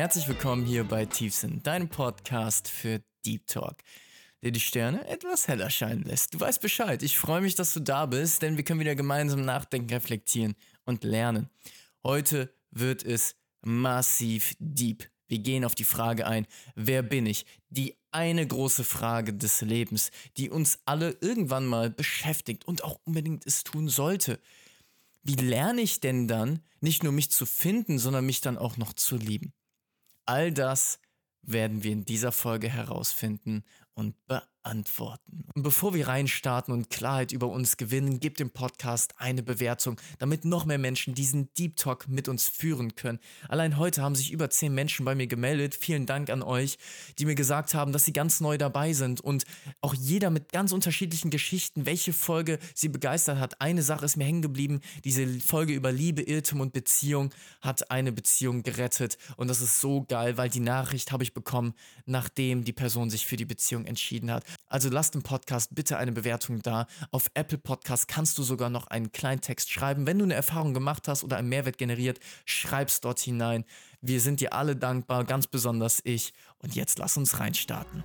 Herzlich willkommen hier bei Tiefsinn, deinem Podcast für Deep Talk, der die Sterne etwas heller scheinen lässt. Du weißt Bescheid. Ich freue mich, dass du da bist, denn wir können wieder gemeinsam nachdenken, reflektieren und lernen. Heute wird es massiv deep. Wir gehen auf die Frage ein, wer bin ich? Die eine große Frage des Lebens, die uns alle irgendwann mal beschäftigt und auch unbedingt es tun sollte. Wie lerne ich denn dann, nicht nur mich zu finden, sondern mich dann auch noch zu lieben? All das werden wir in dieser Folge herausfinden und beantworten. Und bevor wir reinstarten und Klarheit über uns gewinnen, gebt dem Podcast eine Bewertung, damit noch mehr Menschen diesen Deep Talk mit uns führen können. Allein heute haben sich über zehn Menschen bei mir gemeldet. Vielen Dank an euch, die mir gesagt haben, dass sie ganz neu dabei sind und auch jeder mit ganz unterschiedlichen Geschichten, welche Folge sie begeistert hat. Eine Sache ist mir hängen geblieben. Diese Folge über Liebe, Irrtum und Beziehung hat eine Beziehung gerettet und das ist so geil, weil die Nachricht habe ich bekommen, nachdem die Person sich für die Beziehung entschieden hat. Also lasst dem Podcast bitte eine Bewertung da. Auf Apple Podcast kannst du sogar noch einen kleinen Text schreiben. Wenn du eine Erfahrung gemacht hast oder einen Mehrwert generiert, schreib's dort hinein. Wir sind dir alle dankbar, ganz besonders ich. Und jetzt lass uns reinstarten.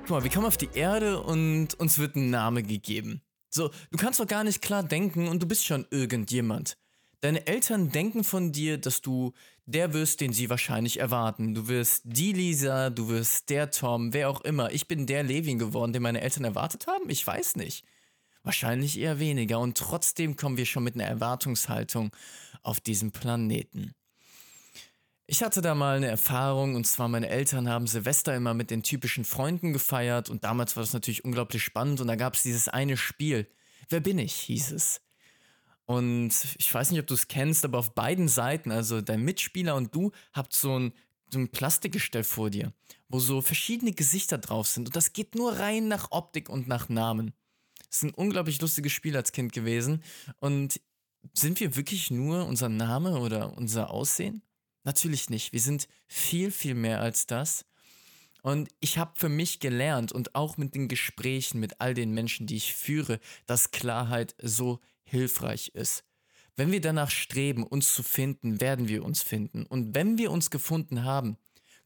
Guck mal, wir kommen auf die Erde und uns wird ein Name gegeben. So, du kannst doch gar nicht klar denken und du bist schon irgendjemand. Deine Eltern denken von dir, dass du der wirst, den sie wahrscheinlich erwarten. Du wirst die Lisa, du wirst der Tom, wer auch immer. Ich bin der Levin geworden, den meine Eltern erwartet haben? Ich weiß nicht. Wahrscheinlich eher weniger. Und trotzdem kommen wir schon mit einer Erwartungshaltung auf diesem Planeten. Ich hatte da mal eine Erfahrung und zwar meine Eltern haben Silvester immer mit den typischen Freunden gefeiert und damals war das natürlich unglaublich spannend und da gab es dieses eine Spiel. Wer bin ich? hieß es. Und ich weiß nicht, ob du es kennst, aber auf beiden Seiten, also dein Mitspieler und du, habt so ein, so ein Plastikgestell vor dir, wo so verschiedene Gesichter drauf sind. Und das geht nur rein nach Optik und nach Namen. Es ist ein unglaublich lustiges Spiel als Kind gewesen. Und sind wir wirklich nur unser Name oder unser Aussehen? Natürlich nicht. Wir sind viel, viel mehr als das. Und ich habe für mich gelernt und auch mit den Gesprächen mit all den Menschen, die ich führe, dass Klarheit so hilfreich ist. Wenn wir danach streben, uns zu finden, werden wir uns finden. Und wenn wir uns gefunden haben,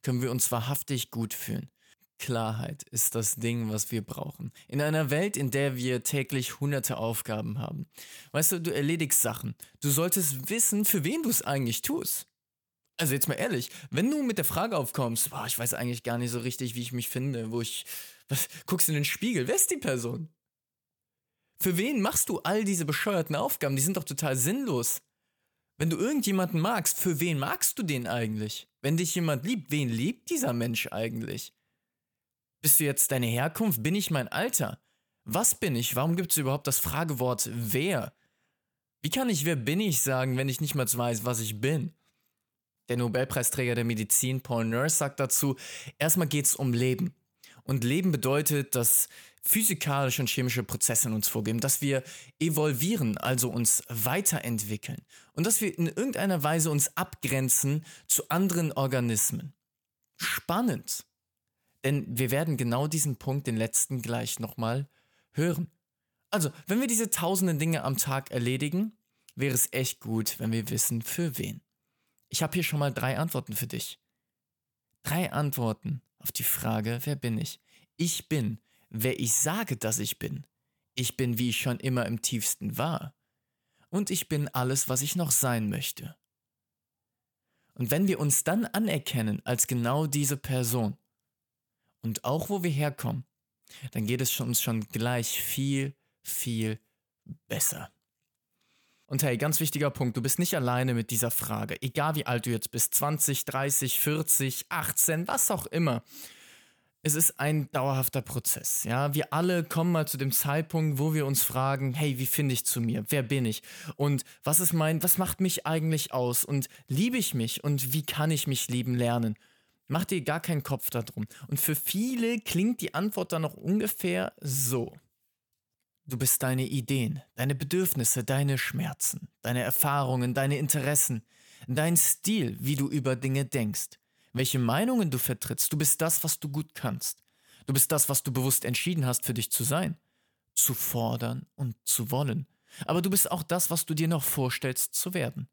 können wir uns wahrhaftig gut fühlen. Klarheit ist das Ding, was wir brauchen. In einer Welt, in der wir täglich hunderte Aufgaben haben. Weißt du, du erledigst Sachen. Du solltest wissen, für wen du es eigentlich tust. Also jetzt mal ehrlich, wenn du mit der Frage aufkommst, boah, ich weiß eigentlich gar nicht so richtig, wie ich mich finde, wo ich, was, guckst in den Spiegel, wer ist die Person? Für wen machst du all diese bescheuerten Aufgaben? Die sind doch total sinnlos. Wenn du irgendjemanden magst, für wen magst du den eigentlich? Wenn dich jemand liebt, wen liebt dieser Mensch eigentlich? Bist du jetzt deine Herkunft? Bin ich mein Alter? Was bin ich? Warum gibt es überhaupt das Fragewort wer? Wie kann ich wer bin ich sagen, wenn ich nicht mal weiß, was ich bin? Der Nobelpreisträger der Medizin Paul Nurse sagt dazu, erstmal geht es um Leben. Und Leben bedeutet, dass physikalische und chemische Prozesse in uns vorgeben, dass wir evolvieren, also uns weiterentwickeln und dass wir in irgendeiner Weise uns abgrenzen zu anderen Organismen. Spannend. Denn wir werden genau diesen Punkt, den letzten, gleich nochmal hören. Also, wenn wir diese tausenden Dinge am Tag erledigen, wäre es echt gut, wenn wir wissen, für wen. Ich habe hier schon mal drei Antworten für dich. Drei Antworten auf die Frage, wer bin ich? Ich bin, wer ich sage, dass ich bin. Ich bin, wie ich schon immer im tiefsten war. Und ich bin alles, was ich noch sein möchte. Und wenn wir uns dann anerkennen als genau diese Person und auch wo wir herkommen, dann geht es uns schon gleich viel, viel besser. Und hey, ganz wichtiger Punkt, du bist nicht alleine mit dieser Frage. Egal wie alt du jetzt bist, 20, 30, 40, 18, was auch immer. Es ist ein dauerhafter Prozess. Ja, wir alle kommen mal zu dem Zeitpunkt, wo wir uns fragen, hey, wie finde ich zu mir? Wer bin ich? Und was ist mein, was macht mich eigentlich aus? Und liebe ich mich? Und wie kann ich mich lieben lernen? Mach dir gar keinen Kopf darum. Und für viele klingt die Antwort dann noch ungefähr so. Du bist deine Ideen, deine Bedürfnisse, deine Schmerzen, deine Erfahrungen, deine Interessen, dein Stil, wie du über Dinge denkst, welche Meinungen du vertrittst. Du bist das, was du gut kannst. Du bist das, was du bewusst entschieden hast für dich zu sein, zu fordern und zu wollen. Aber du bist auch das, was du dir noch vorstellst zu werden.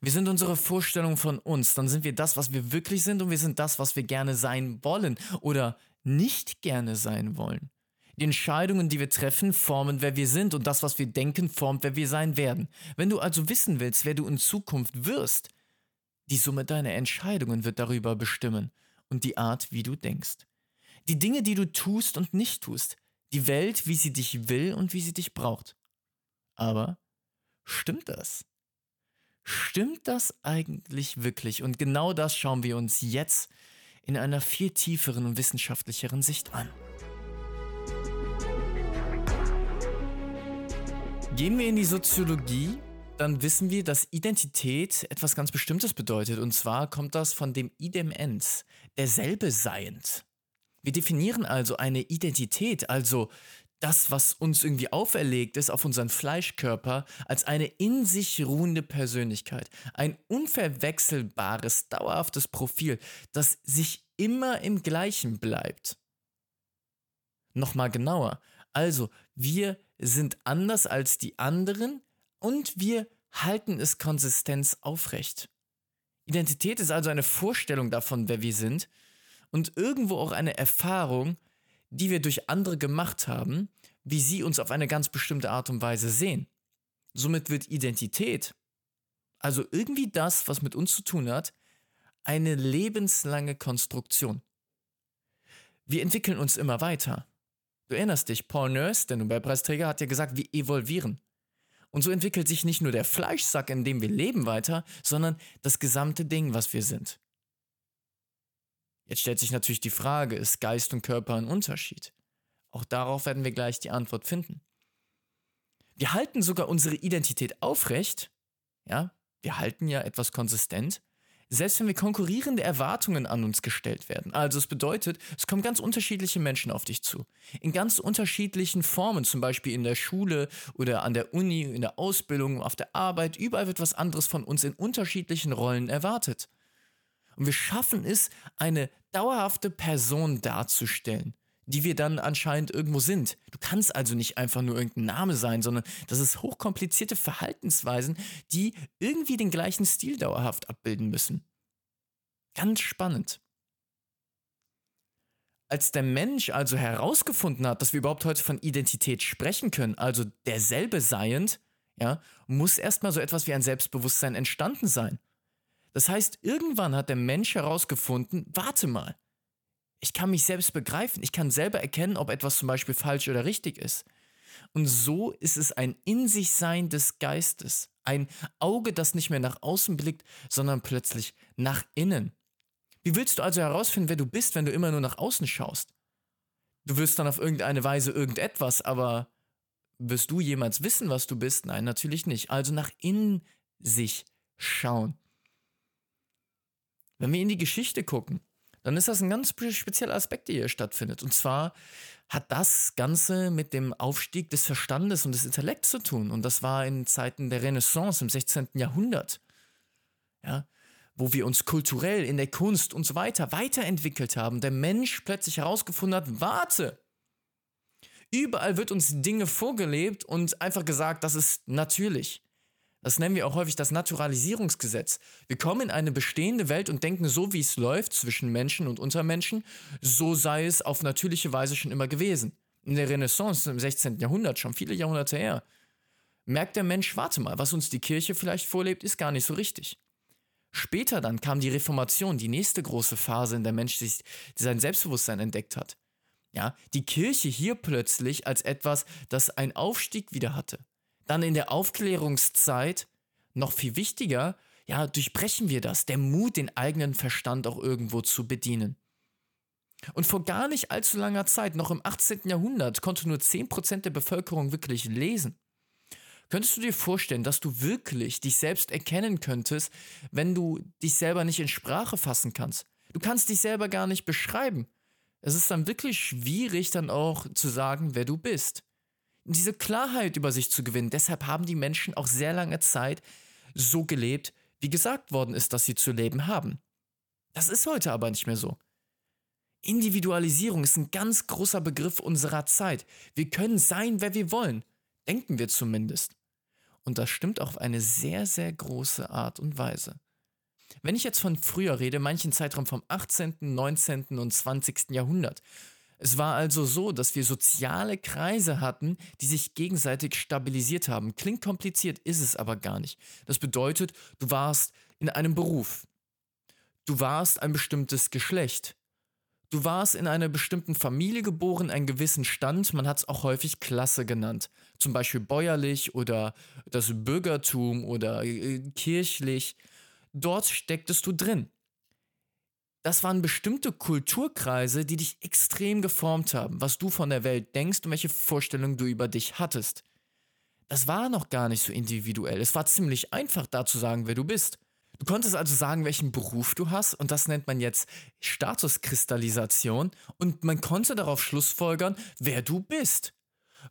Wir sind unsere Vorstellung von uns, dann sind wir das, was wir wirklich sind und wir sind das, was wir gerne sein wollen oder nicht gerne sein wollen. Die Entscheidungen, die wir treffen, formen, wer wir sind und das, was wir denken, formt, wer wir sein werden. Wenn du also wissen willst, wer du in Zukunft wirst, die Summe deiner Entscheidungen wird darüber bestimmen und die Art, wie du denkst. Die Dinge, die du tust und nicht tust, die Welt, wie sie dich will und wie sie dich braucht. Aber stimmt das? Stimmt das eigentlich wirklich? Und genau das schauen wir uns jetzt in einer viel tieferen und wissenschaftlicheren Sicht an. Gehen wir in die Soziologie, dann wissen wir, dass Identität etwas ganz Bestimmtes bedeutet. Und zwar kommt das von dem idem ens, derselbe seiend. Wir definieren also eine Identität, also das, was uns irgendwie auferlegt ist auf unseren Fleischkörper, als eine in sich ruhende Persönlichkeit. Ein unverwechselbares, dauerhaftes Profil, das sich immer im gleichen bleibt. Nochmal genauer. Also, wir sind anders als die anderen und wir halten es Konsistenz aufrecht. Identität ist also eine Vorstellung davon, wer wir sind und irgendwo auch eine Erfahrung, die wir durch andere gemacht haben, wie sie uns auf eine ganz bestimmte Art und Weise sehen. Somit wird Identität, also irgendwie das, was mit uns zu tun hat, eine lebenslange Konstruktion. Wir entwickeln uns immer weiter. Du erinnerst dich, Paul Nurse, der Nobelpreisträger, hat ja gesagt, wir evolvieren. Und so entwickelt sich nicht nur der Fleischsack, in dem wir leben, weiter, sondern das gesamte Ding, was wir sind. Jetzt stellt sich natürlich die Frage, ist Geist und Körper ein Unterschied? Auch darauf werden wir gleich die Antwort finden. Wir halten sogar unsere Identität aufrecht, ja, wir halten ja etwas konsistent, selbst wenn wir konkurrierende Erwartungen an uns gestellt werden. Also es bedeutet, es kommen ganz unterschiedliche Menschen auf dich zu. In ganz unterschiedlichen Formen, zum Beispiel in der Schule oder an der Uni, in der Ausbildung, auf der Arbeit. Überall wird was anderes von uns in unterschiedlichen Rollen erwartet. Und wir schaffen es, eine dauerhafte Person darzustellen, die wir dann anscheinend irgendwo sind. Du kannst also nicht einfach nur irgendein Name sein, sondern das ist hochkomplizierte Verhaltensweisen, die irgendwie den gleichen Stil dauerhaft abbilden müssen. Ganz spannend. Als der Mensch also herausgefunden hat, dass wir überhaupt heute von Identität sprechen können, also derselbe seiend, ja, muss erstmal so etwas wie ein Selbstbewusstsein entstanden sein. Das heißt, irgendwann hat der Mensch herausgefunden, warte mal, ich kann mich selbst begreifen, ich kann selber erkennen, ob etwas zum Beispiel falsch oder richtig ist. Und so ist es ein In sich Sein des Geistes, ein Auge, das nicht mehr nach außen blickt, sondern plötzlich nach innen. Wie willst du also herausfinden, wer du bist, wenn du immer nur nach außen schaust? Du wirst dann auf irgendeine Weise irgendetwas, aber wirst du jemals wissen, was du bist? Nein, natürlich nicht. Also nach innen sich schauen. Wenn wir in die Geschichte gucken, dann ist das ein ganz spezieller Aspekt, der hier stattfindet. Und zwar hat das Ganze mit dem Aufstieg des Verstandes und des Intellekts zu tun. Und das war in Zeiten der Renaissance im 16. Jahrhundert. Ja, wo wir uns kulturell in der Kunst und so weiter weiterentwickelt haben. Der Mensch plötzlich herausgefunden hat, warte, überall wird uns Dinge vorgelebt und einfach gesagt, das ist natürlich. Das nennen wir auch häufig das Naturalisierungsgesetz. Wir kommen in eine bestehende Welt und denken, so wie es läuft zwischen Menschen und Untermenschen, so sei es auf natürliche Weise schon immer gewesen. In der Renaissance im 16. Jahrhundert, schon viele Jahrhunderte her, merkt der Mensch, warte mal, was uns die Kirche vielleicht vorlebt, ist gar nicht so richtig. Später dann kam die Reformation, die nächste große Phase, in der Mensch sich sein Selbstbewusstsein entdeckt hat. Ja, die Kirche hier plötzlich als etwas, das einen Aufstieg wieder hatte. Dann in der Aufklärungszeit, noch viel wichtiger, ja, durchbrechen wir das, der Mut, den eigenen Verstand auch irgendwo zu bedienen. Und vor gar nicht allzu langer Zeit, noch im 18. Jahrhundert, konnte nur 10% der Bevölkerung wirklich lesen. Könntest du dir vorstellen, dass du wirklich dich selbst erkennen könntest, wenn du dich selber nicht in Sprache fassen kannst? Du kannst dich selber gar nicht beschreiben. Es ist dann wirklich schwierig, dann auch zu sagen, wer du bist diese Klarheit über sich zu gewinnen. Deshalb haben die Menschen auch sehr lange Zeit so gelebt, wie gesagt worden ist, dass sie zu leben haben. Das ist heute aber nicht mehr so. Individualisierung ist ein ganz großer Begriff unserer Zeit. Wir können sein, wer wir wollen. Denken wir zumindest. Und das stimmt auf eine sehr, sehr große Art und Weise. Wenn ich jetzt von früher rede, manchen Zeitraum vom 18., 19. und 20. Jahrhundert. Es war also so, dass wir soziale Kreise hatten, die sich gegenseitig stabilisiert haben. Klingt kompliziert, ist es aber gar nicht. Das bedeutet, du warst in einem Beruf. Du warst ein bestimmtes Geschlecht. Du warst in einer bestimmten Familie geboren, einen gewissen Stand, man hat es auch häufig Klasse genannt. Zum Beispiel bäuerlich oder das Bürgertum oder äh, kirchlich. Dort stecktest du drin. Das waren bestimmte Kulturkreise, die dich extrem geformt haben, was du von der Welt denkst und welche Vorstellungen du über dich hattest. Das war noch gar nicht so individuell. Es war ziemlich einfach da zu sagen, wer du bist. Du konntest also sagen, welchen Beruf du hast und das nennt man jetzt Statuskristallisation und man konnte darauf schlussfolgern, wer du bist.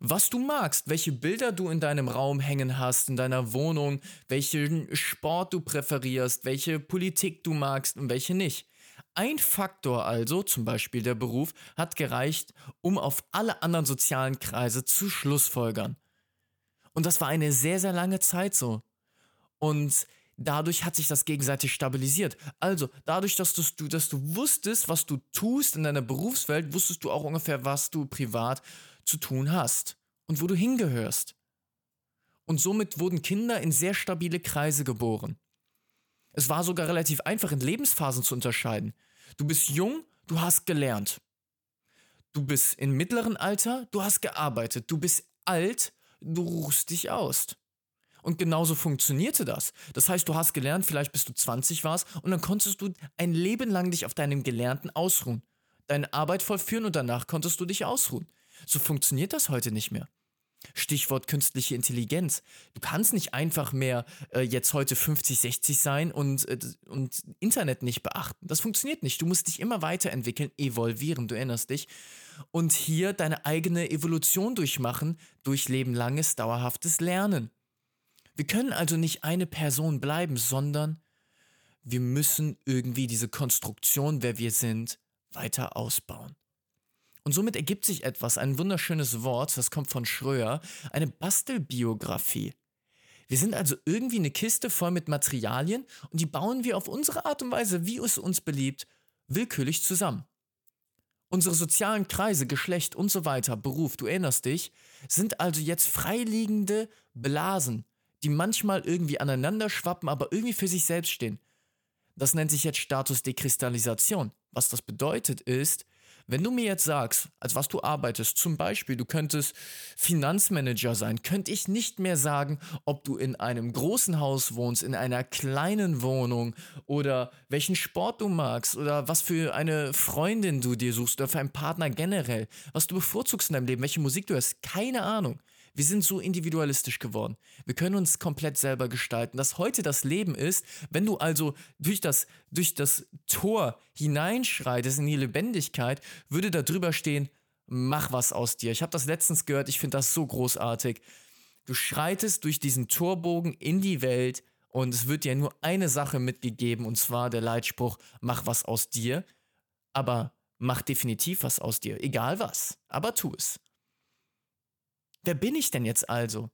Was du magst, welche Bilder du in deinem Raum hängen hast, in deiner Wohnung, welchen Sport du präferierst, welche Politik du magst und welche nicht. Ein Faktor also, zum Beispiel der Beruf, hat gereicht, um auf alle anderen sozialen Kreise zu schlussfolgern. Und das war eine sehr, sehr lange Zeit so. Und dadurch hat sich das gegenseitig stabilisiert. Also, dadurch, dass du, dass du wusstest, was du tust in deiner Berufswelt, wusstest du auch ungefähr, was du privat zu tun hast und wo du hingehörst. Und somit wurden Kinder in sehr stabile Kreise geboren. Es war sogar relativ einfach, in Lebensphasen zu unterscheiden. Du bist jung, du hast gelernt. Du bist im mittleren Alter, du hast gearbeitet. Du bist alt, du ruhst dich aus. Und genauso funktionierte das. Das heißt, du hast gelernt, vielleicht bis du 20 warst und dann konntest du ein Leben lang dich auf deinem Gelernten ausruhen. Deine Arbeit vollführen und danach konntest du dich ausruhen. So funktioniert das heute nicht mehr. Stichwort künstliche Intelligenz. Du kannst nicht einfach mehr äh, jetzt heute 50, 60 sein und, äh, und Internet nicht beachten. Das funktioniert nicht. Du musst dich immer weiterentwickeln, evolvieren, du erinnerst dich. Und hier deine eigene Evolution durchmachen durch lebenlanges, dauerhaftes Lernen. Wir können also nicht eine Person bleiben, sondern wir müssen irgendwie diese Konstruktion, wer wir sind, weiter ausbauen. Und somit ergibt sich etwas, ein wunderschönes Wort, das kommt von Schröer, eine Bastelbiografie. Wir sind also irgendwie eine Kiste voll mit Materialien und die bauen wir auf unsere Art und Weise, wie es uns beliebt, willkürlich zusammen. Unsere sozialen Kreise, Geschlecht und so weiter, Beruf, du erinnerst dich, sind also jetzt freiliegende Blasen, die manchmal irgendwie aneinander schwappen, aber irgendwie für sich selbst stehen. Das nennt sich jetzt Status Dekristallisation. Was das bedeutet ist, wenn du mir jetzt sagst, als was du arbeitest, zum Beispiel, du könntest Finanzmanager sein, könnte ich nicht mehr sagen, ob du in einem großen Haus wohnst, in einer kleinen Wohnung oder welchen Sport du magst oder was für eine Freundin du dir suchst oder für einen Partner generell, was du bevorzugst in deinem Leben, welche Musik du hörst, keine Ahnung. Wir sind so individualistisch geworden. Wir können uns komplett selber gestalten. Dass heute das Leben ist, wenn du also durch das, durch das Tor hineinschreitest in die Lebendigkeit, würde da drüber stehen, mach was aus dir. Ich habe das letztens gehört, ich finde das so großartig. Du schreitest durch diesen Torbogen in die Welt und es wird dir nur eine Sache mitgegeben und zwar der Leitspruch, mach was aus dir, aber mach definitiv was aus dir, egal was, aber tu es. Wer bin ich denn jetzt also?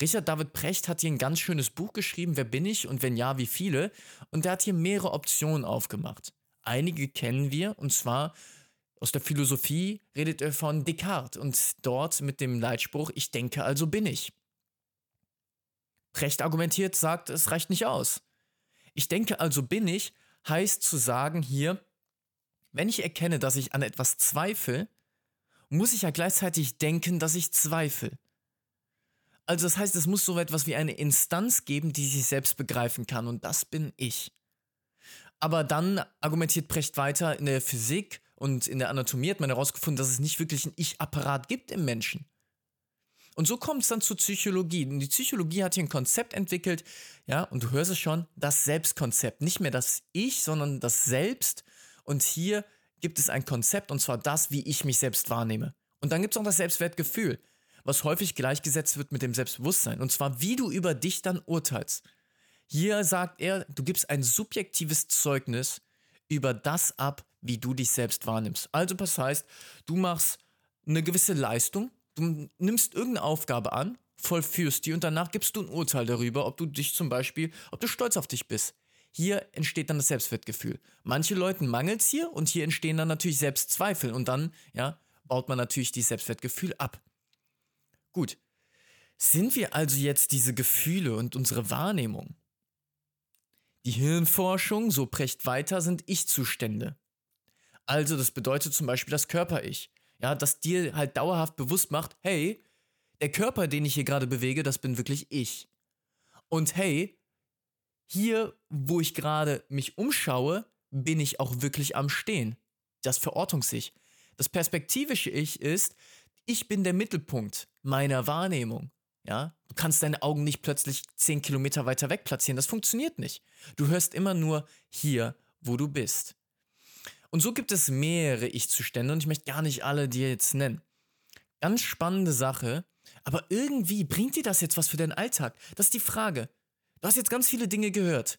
Richard David Precht hat hier ein ganz schönes Buch geschrieben, Wer bin ich und wenn ja, wie viele? Und der hat hier mehrere Optionen aufgemacht. Einige kennen wir, und zwar aus der Philosophie redet er von Descartes und dort mit dem Leitspruch, ich denke, also bin ich. Precht argumentiert, sagt, es reicht nicht aus. Ich denke, also bin ich, heißt zu sagen hier, wenn ich erkenne, dass ich an etwas zweifle, muss ich ja gleichzeitig denken, dass ich zweifle. Also das heißt, es muss so etwas wie eine Instanz geben, die sich selbst begreifen kann und das bin ich. Aber dann argumentiert Precht weiter, in der Physik und in der Anatomie hat man herausgefunden, dass es nicht wirklich einen Ich-Apparat gibt im Menschen. Und so kommt es dann zur Psychologie. Und die Psychologie hat hier ein Konzept entwickelt, ja, und du hörst es schon, das Selbstkonzept. Nicht mehr das Ich, sondern das Selbst. Und hier gibt es ein Konzept und zwar das, wie ich mich selbst wahrnehme. Und dann gibt es auch das Selbstwertgefühl, was häufig gleichgesetzt wird mit dem Selbstbewusstsein und zwar wie du über dich dann urteilst. Hier sagt er, du gibst ein subjektives Zeugnis über das ab, wie du dich selbst wahrnimmst. Also das heißt, du machst eine gewisse Leistung, du nimmst irgendeine Aufgabe an vollführst die und danach gibst du ein Urteil darüber, ob du dich zum Beispiel, ob du stolz auf dich bist. Hier entsteht dann das Selbstwertgefühl. Manche Leuten mangelt es hier und hier entstehen dann natürlich Selbstzweifel und dann, ja, baut man natürlich dieses Selbstwertgefühl ab. Gut. Sind wir also jetzt diese Gefühle und unsere Wahrnehmung? Die Hirnforschung, so precht weiter, sind Ich-Zustände. Also, das bedeutet zum Beispiel das Körper-Ich. Ja, das dir halt dauerhaft bewusst macht, hey, der Körper, den ich hier gerade bewege, das bin wirklich ich. Und hey, hier, wo ich gerade mich umschaue, bin ich auch wirklich am Stehen. Das Verortungs-Ich. Das perspektivische Ich ist, ich bin der Mittelpunkt meiner Wahrnehmung. Ja, du kannst deine Augen nicht plötzlich zehn Kilometer weiter weg platzieren. Das funktioniert nicht. Du hörst immer nur hier, wo du bist. Und so gibt es mehrere Ich-Zustände und ich möchte gar nicht alle dir jetzt nennen. Ganz spannende Sache, aber irgendwie bringt dir das jetzt was für deinen Alltag? Das ist die Frage. Du hast jetzt ganz viele Dinge gehört.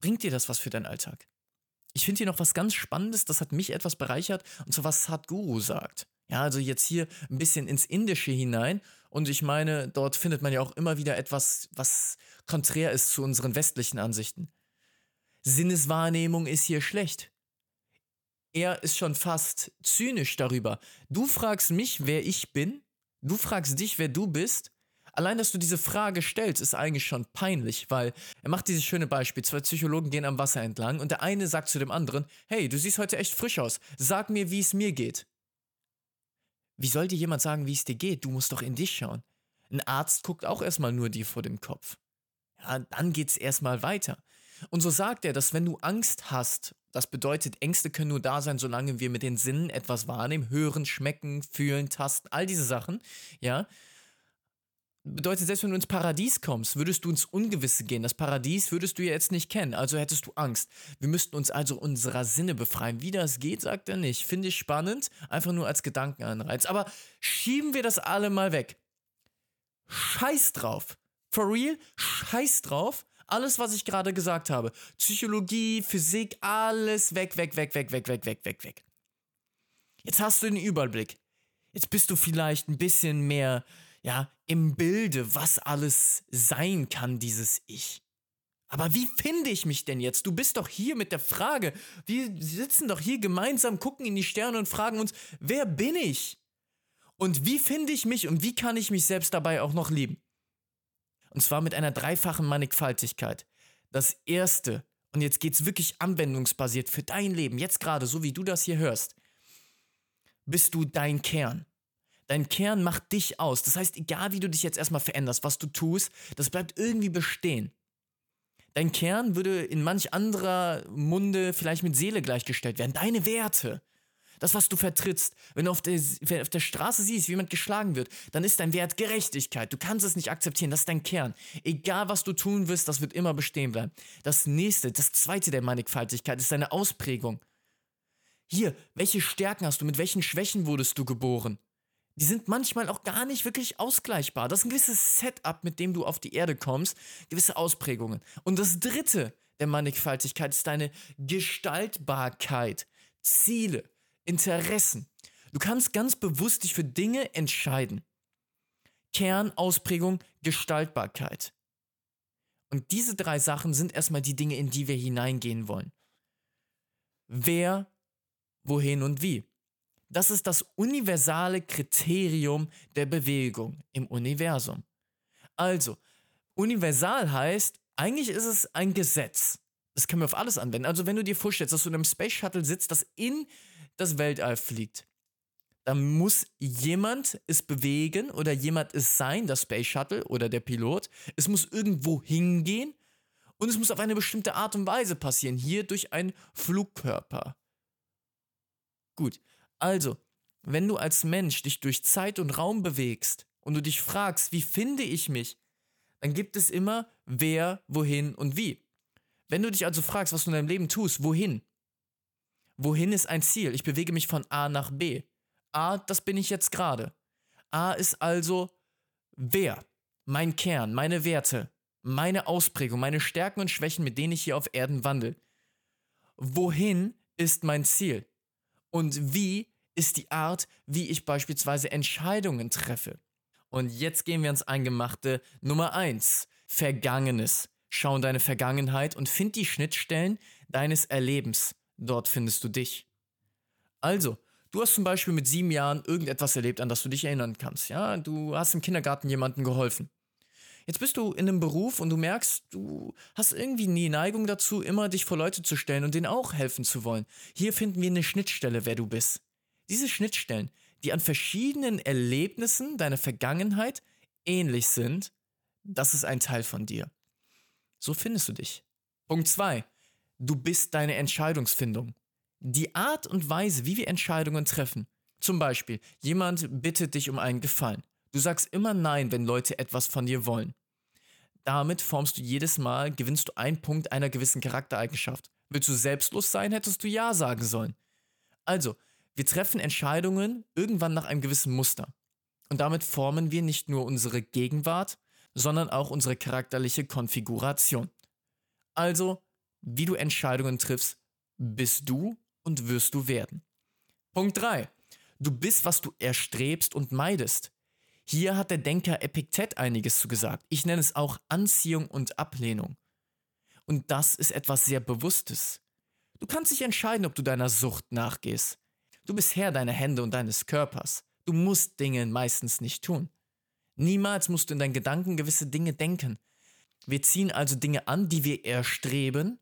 Bringt dir das was für deinen Alltag? Ich finde hier noch was ganz Spannendes, das hat mich etwas bereichert, und zwar was Sadhguru sagt. Ja, also jetzt hier ein bisschen ins Indische hinein. Und ich meine, dort findet man ja auch immer wieder etwas, was konträr ist zu unseren westlichen Ansichten. Sinneswahrnehmung ist hier schlecht. Er ist schon fast zynisch darüber. Du fragst mich, wer ich bin. Du fragst dich, wer du bist. Allein, dass du diese Frage stellst, ist eigentlich schon peinlich, weil er macht dieses schöne Beispiel. Zwei Psychologen gehen am Wasser entlang und der eine sagt zu dem anderen, hey, du siehst heute echt frisch aus. Sag mir, wie es mir geht. Wie soll dir jemand sagen, wie es dir geht? Du musst doch in dich schauen. Ein Arzt guckt auch erstmal nur dir vor dem Kopf. Ja, dann geht's erstmal weiter. Und so sagt er, dass wenn du Angst hast, das bedeutet, Ängste können nur da sein, solange wir mit den Sinnen etwas wahrnehmen, hören, schmecken, fühlen, tasten, all diese Sachen, ja. Bedeutet, selbst wenn du ins Paradies kommst, würdest du ins Ungewisse gehen. Das Paradies würdest du ja jetzt nicht kennen, also hättest du Angst. Wir müssten uns also unserer Sinne befreien. Wie das geht, sagt er nicht. Finde ich spannend, einfach nur als Gedankenanreiz. Aber schieben wir das alle mal weg. Scheiß drauf. For real, scheiß drauf. Alles, was ich gerade gesagt habe. Psychologie, Physik, alles weg, weg, weg, weg, weg, weg, weg, weg, weg. Jetzt hast du den Überblick. Jetzt bist du vielleicht ein bisschen mehr ja, im Bilde, was alles sein kann, dieses Ich. Aber wie finde ich mich denn jetzt? Du bist doch hier mit der Frage. Wir sitzen doch hier gemeinsam, gucken in die Sterne und fragen uns, wer bin ich? Und wie finde ich mich und wie kann ich mich selbst dabei auch noch lieben? Und zwar mit einer dreifachen Mannigfaltigkeit. Das erste, und jetzt geht's wirklich anwendungsbasiert für dein Leben, jetzt gerade, so wie du das hier hörst, bist du dein Kern. Dein Kern macht dich aus. Das heißt, egal wie du dich jetzt erstmal veränderst, was du tust, das bleibt irgendwie bestehen. Dein Kern würde in manch anderer Munde vielleicht mit Seele gleichgestellt werden. Deine Werte. Das, was du vertrittst. Wenn du auf der, auf der Straße siehst, wie jemand geschlagen wird, dann ist dein Wert Gerechtigkeit. Du kannst es nicht akzeptieren. Das ist dein Kern. Egal, was du tun wirst, das wird immer bestehen bleiben. Das nächste, das zweite der Mannigfaltigkeit ist deine Ausprägung. Hier, welche Stärken hast du? Mit welchen Schwächen wurdest du geboren? Die sind manchmal auch gar nicht wirklich ausgleichbar. Das ist ein gewisses Setup, mit dem du auf die Erde kommst, gewisse Ausprägungen. Und das dritte der Mannigfaltigkeit ist deine Gestaltbarkeit, Ziele, Interessen. Du kannst ganz bewusst dich für Dinge entscheiden. Kernausprägung, Gestaltbarkeit. Und diese drei Sachen sind erstmal die Dinge, in die wir hineingehen wollen. Wer, wohin und wie. Das ist das universale Kriterium der Bewegung im Universum. Also, universal heißt, eigentlich ist es ein Gesetz. Das können wir auf alles anwenden. Also, wenn du dir vorstellst, dass du in einem Space Shuttle sitzt, das in das Weltall fliegt, dann muss jemand es bewegen oder jemand es sein, das Space Shuttle oder der Pilot. Es muss irgendwo hingehen und es muss auf eine bestimmte Art und Weise passieren. Hier durch einen Flugkörper. Gut, also, wenn du als Mensch dich durch Zeit und Raum bewegst und du dich fragst, wie finde ich mich, dann gibt es immer wer, wohin und wie. Wenn du dich also fragst, was du in deinem Leben tust, wohin? Wohin ist ein Ziel? Ich bewege mich von A nach B. A, das bin ich jetzt gerade. A ist also wer? Mein Kern, meine Werte, meine Ausprägung, meine Stärken und Schwächen, mit denen ich hier auf Erden wandle. Wohin ist mein Ziel? Und wie ist die Art, wie ich beispielsweise Entscheidungen treffe. Und jetzt gehen wir ins Eingemachte. Nummer eins: Vergangenes. Schau in deine Vergangenheit und find die Schnittstellen deines Erlebens. Dort findest du dich. Also, du hast zum Beispiel mit sieben Jahren irgendetwas erlebt, an das du dich erinnern kannst. Ja, du hast im Kindergarten jemandem geholfen. Jetzt bist du in einem Beruf und du merkst, du hast irgendwie nie Neigung dazu, immer dich vor Leute zu stellen und denen auch helfen zu wollen. Hier finden wir eine Schnittstelle, wer du bist. Diese Schnittstellen, die an verschiedenen Erlebnissen deiner Vergangenheit ähnlich sind, das ist ein Teil von dir. So findest du dich. Punkt 2. Du bist deine Entscheidungsfindung. Die Art und Weise, wie wir Entscheidungen treffen. Zum Beispiel, jemand bittet dich um einen Gefallen. Du sagst immer Nein, wenn Leute etwas von dir wollen. Damit formst du jedes Mal, gewinnst du einen Punkt einer gewissen Charaktereigenschaft. Willst du selbstlos sein, hättest du Ja sagen sollen. Also, wir treffen Entscheidungen irgendwann nach einem gewissen Muster. Und damit formen wir nicht nur unsere Gegenwart, sondern auch unsere charakterliche Konfiguration. Also, wie du Entscheidungen triffst, bist du und wirst du werden. Punkt 3. Du bist, was du erstrebst und meidest. Hier hat der Denker Epiktet einiges zu gesagt. Ich nenne es auch Anziehung und Ablehnung. Und das ist etwas sehr Bewusstes. Du kannst dich entscheiden, ob du deiner Sucht nachgehst. Du bist Herr deiner Hände und deines Körpers. Du musst Dinge meistens nicht tun. Niemals musst du in deinen Gedanken gewisse Dinge denken. Wir ziehen also Dinge an, die wir erstreben,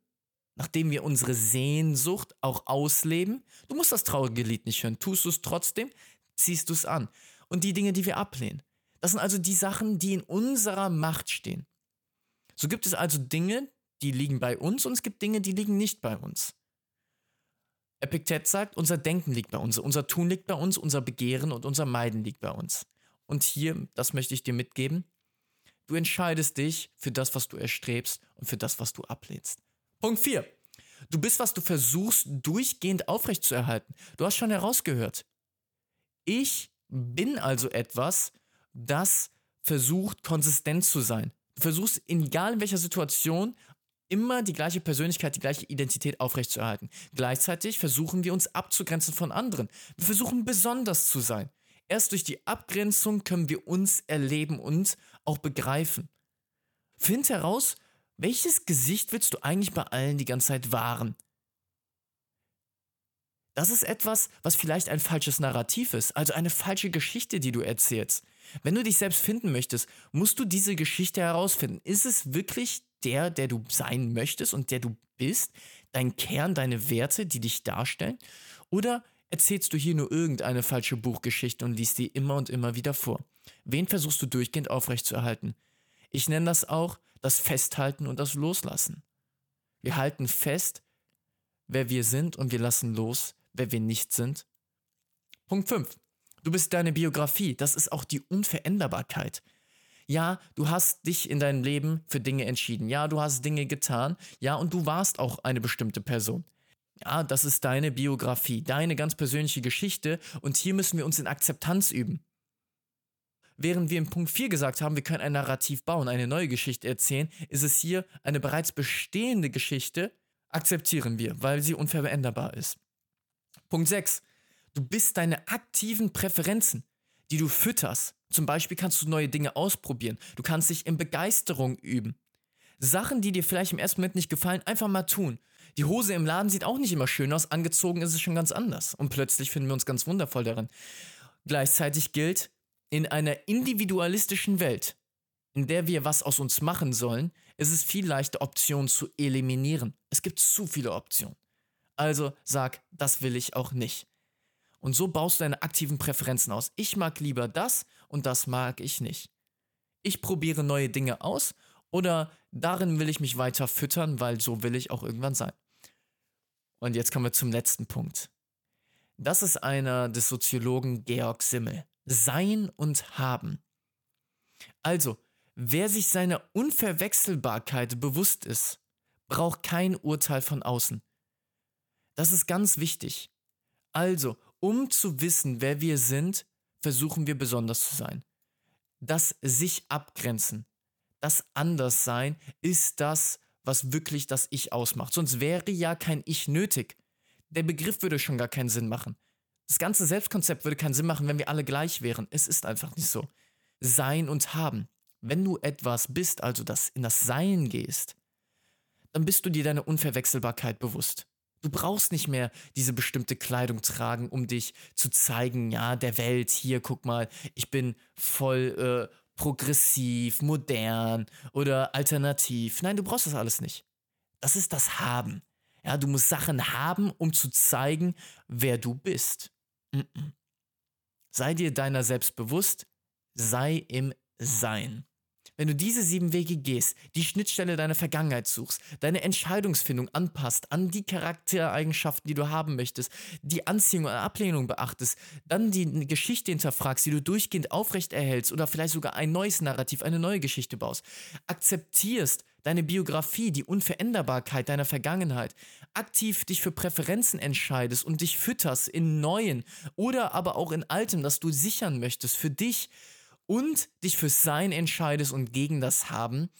nachdem wir unsere Sehnsucht auch ausleben. Du musst das traurige Lied nicht hören. Tust du es trotzdem, ziehst du es an. Und die Dinge, die wir ablehnen. Das sind also die Sachen, die in unserer Macht stehen. So gibt es also Dinge, die liegen bei uns und es gibt Dinge, die liegen nicht bei uns. Epiktet sagt, unser Denken liegt bei uns, unser Tun liegt bei uns, unser Begehren und unser Meiden liegt bei uns. Und hier, das möchte ich dir mitgeben, du entscheidest dich für das, was du erstrebst und für das, was du ablehnst. Punkt 4. Du bist, was du versuchst, durchgehend aufrechtzuerhalten. Du hast schon herausgehört. Ich bin also etwas, das versucht, konsistent zu sein. Du versuchst, egal in welcher Situation, immer die gleiche Persönlichkeit, die gleiche Identität aufrechtzuerhalten. Gleichzeitig versuchen wir uns abzugrenzen von anderen. Wir versuchen besonders zu sein. Erst durch die Abgrenzung können wir uns erleben und auch begreifen. Find heraus, welches Gesicht willst du eigentlich bei allen die ganze Zeit wahren? Das ist etwas, was vielleicht ein falsches Narrativ ist, also eine falsche Geschichte, die du erzählst. Wenn du dich selbst finden möchtest, musst du diese Geschichte herausfinden. Ist es wirklich der, der du sein möchtest und der du bist? Dein Kern, deine Werte, die dich darstellen? Oder erzählst du hier nur irgendeine falsche Buchgeschichte und liest die immer und immer wieder vor? Wen versuchst du durchgehend aufrechtzuerhalten? Ich nenne das auch das Festhalten und das Loslassen. Wir halten fest, wer wir sind und wir lassen los, wer wir nicht sind. Punkt 5. Du bist deine Biografie, das ist auch die Unveränderbarkeit. Ja, du hast dich in deinem Leben für Dinge entschieden. Ja, du hast Dinge getan. Ja, und du warst auch eine bestimmte Person. Ja, das ist deine Biografie, deine ganz persönliche Geschichte und hier müssen wir uns in Akzeptanz üben. Während wir im Punkt 4 gesagt haben, wir können ein Narrativ bauen, eine neue Geschichte erzählen, ist es hier eine bereits bestehende Geschichte, akzeptieren wir, weil sie unveränderbar ist. Punkt 6. Du bist deine aktiven Präferenzen, die du fütterst. Zum Beispiel kannst du neue Dinge ausprobieren. Du kannst dich in Begeisterung üben. Sachen, die dir vielleicht im ersten Moment nicht gefallen, einfach mal tun. Die Hose im Laden sieht auch nicht immer schön aus, angezogen ist es schon ganz anders. Und plötzlich finden wir uns ganz wundervoll darin. Gleichzeitig gilt, in einer individualistischen Welt, in der wir was aus uns machen sollen, ist es viel leichter, Optionen zu eliminieren. Es gibt zu viele Optionen. Also sag, das will ich auch nicht. Und so baust du deine aktiven Präferenzen aus. Ich mag lieber das und das mag ich nicht. Ich probiere neue Dinge aus oder darin will ich mich weiter füttern, weil so will ich auch irgendwann sein. Und jetzt kommen wir zum letzten Punkt. Das ist einer des Soziologen Georg Simmel. Sein und Haben. Also, wer sich seiner Unverwechselbarkeit bewusst ist, braucht kein Urteil von außen. Das ist ganz wichtig. Also, um zu wissen, wer wir sind, versuchen wir besonders zu sein. Das sich abgrenzen, das Anderssein ist das, was wirklich das Ich ausmacht. Sonst wäre ja kein Ich nötig. Der Begriff würde schon gar keinen Sinn machen. Das ganze Selbstkonzept würde keinen Sinn machen, wenn wir alle gleich wären. Es ist einfach nicht so. Sein und Haben. Wenn du etwas bist, also das in das Sein gehst, dann bist du dir deine Unverwechselbarkeit bewusst. Du brauchst nicht mehr diese bestimmte Kleidung tragen, um dich zu zeigen, ja, der Welt, hier, guck mal, ich bin voll äh, progressiv, modern oder alternativ. Nein, du brauchst das alles nicht. Das ist das Haben. Ja, du musst Sachen haben, um zu zeigen, wer du bist. Mm -mm. Sei dir deiner selbst bewusst, sei im Sein. Wenn du diese sieben Wege gehst, die Schnittstelle deiner Vergangenheit suchst, deine Entscheidungsfindung anpasst an die Charaktereigenschaften, die du haben möchtest, die Anziehung und Ablehnung beachtest, dann die Geschichte hinterfragst, die du durchgehend aufrecht erhältst oder vielleicht sogar ein neues Narrativ, eine neue Geschichte baust, akzeptierst deine Biografie, die Unveränderbarkeit deiner Vergangenheit, aktiv dich für Präferenzen entscheidest und dich fütterst in neuen oder aber auch in altem, das du sichern möchtest für dich, und dich fürs Sein entscheidest und gegen das Haben,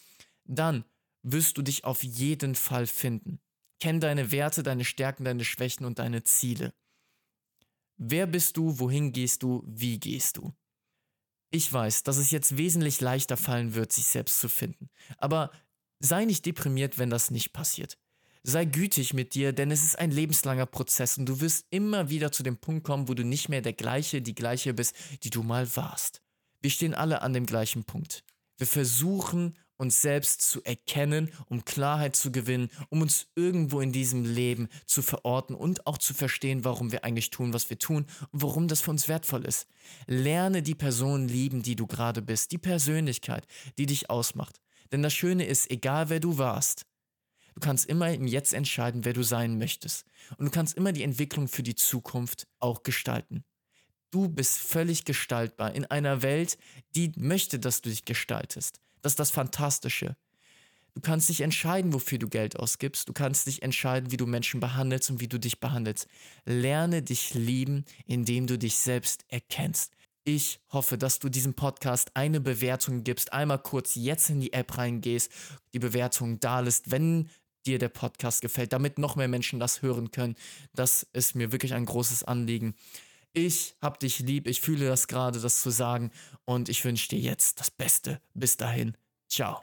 dann wirst du dich auf jeden Fall finden. Kenn deine Werte, deine Stärken, deine Schwächen und deine Ziele. Wer bist du, wohin gehst du, wie gehst du? Ich weiß, dass es jetzt wesentlich leichter fallen wird, sich selbst zu finden. Aber sei nicht deprimiert, wenn das nicht passiert. Sei gütig mit dir, denn es ist ein lebenslanger Prozess und du wirst immer wieder zu dem Punkt kommen, wo du nicht mehr der gleiche, die gleiche bist, die du mal warst. Wir stehen alle an dem gleichen Punkt. Wir versuchen uns selbst zu erkennen, um Klarheit zu gewinnen, um uns irgendwo in diesem Leben zu verorten und auch zu verstehen, warum wir eigentlich tun, was wir tun und warum das für uns wertvoll ist. Lerne die Person lieben, die du gerade bist, die Persönlichkeit, die dich ausmacht. Denn das Schöne ist, egal wer du warst, du kannst immer im Jetzt entscheiden, wer du sein möchtest. Und du kannst immer die Entwicklung für die Zukunft auch gestalten. Du bist völlig gestaltbar in einer Welt, die möchte, dass du dich gestaltest. Das ist das Fantastische. Du kannst dich entscheiden, wofür du Geld ausgibst. Du kannst dich entscheiden, wie du Menschen behandelst und wie du dich behandelst. Lerne dich lieben, indem du dich selbst erkennst. Ich hoffe, dass du diesem Podcast eine Bewertung gibst. Einmal kurz jetzt in die App reingehst, die Bewertung da lässt, wenn dir der Podcast gefällt, damit noch mehr Menschen das hören können. Das ist mir wirklich ein großes Anliegen. Ich hab dich lieb, ich fühle das gerade, das zu sagen und ich wünsche dir jetzt das Beste. Bis dahin, ciao.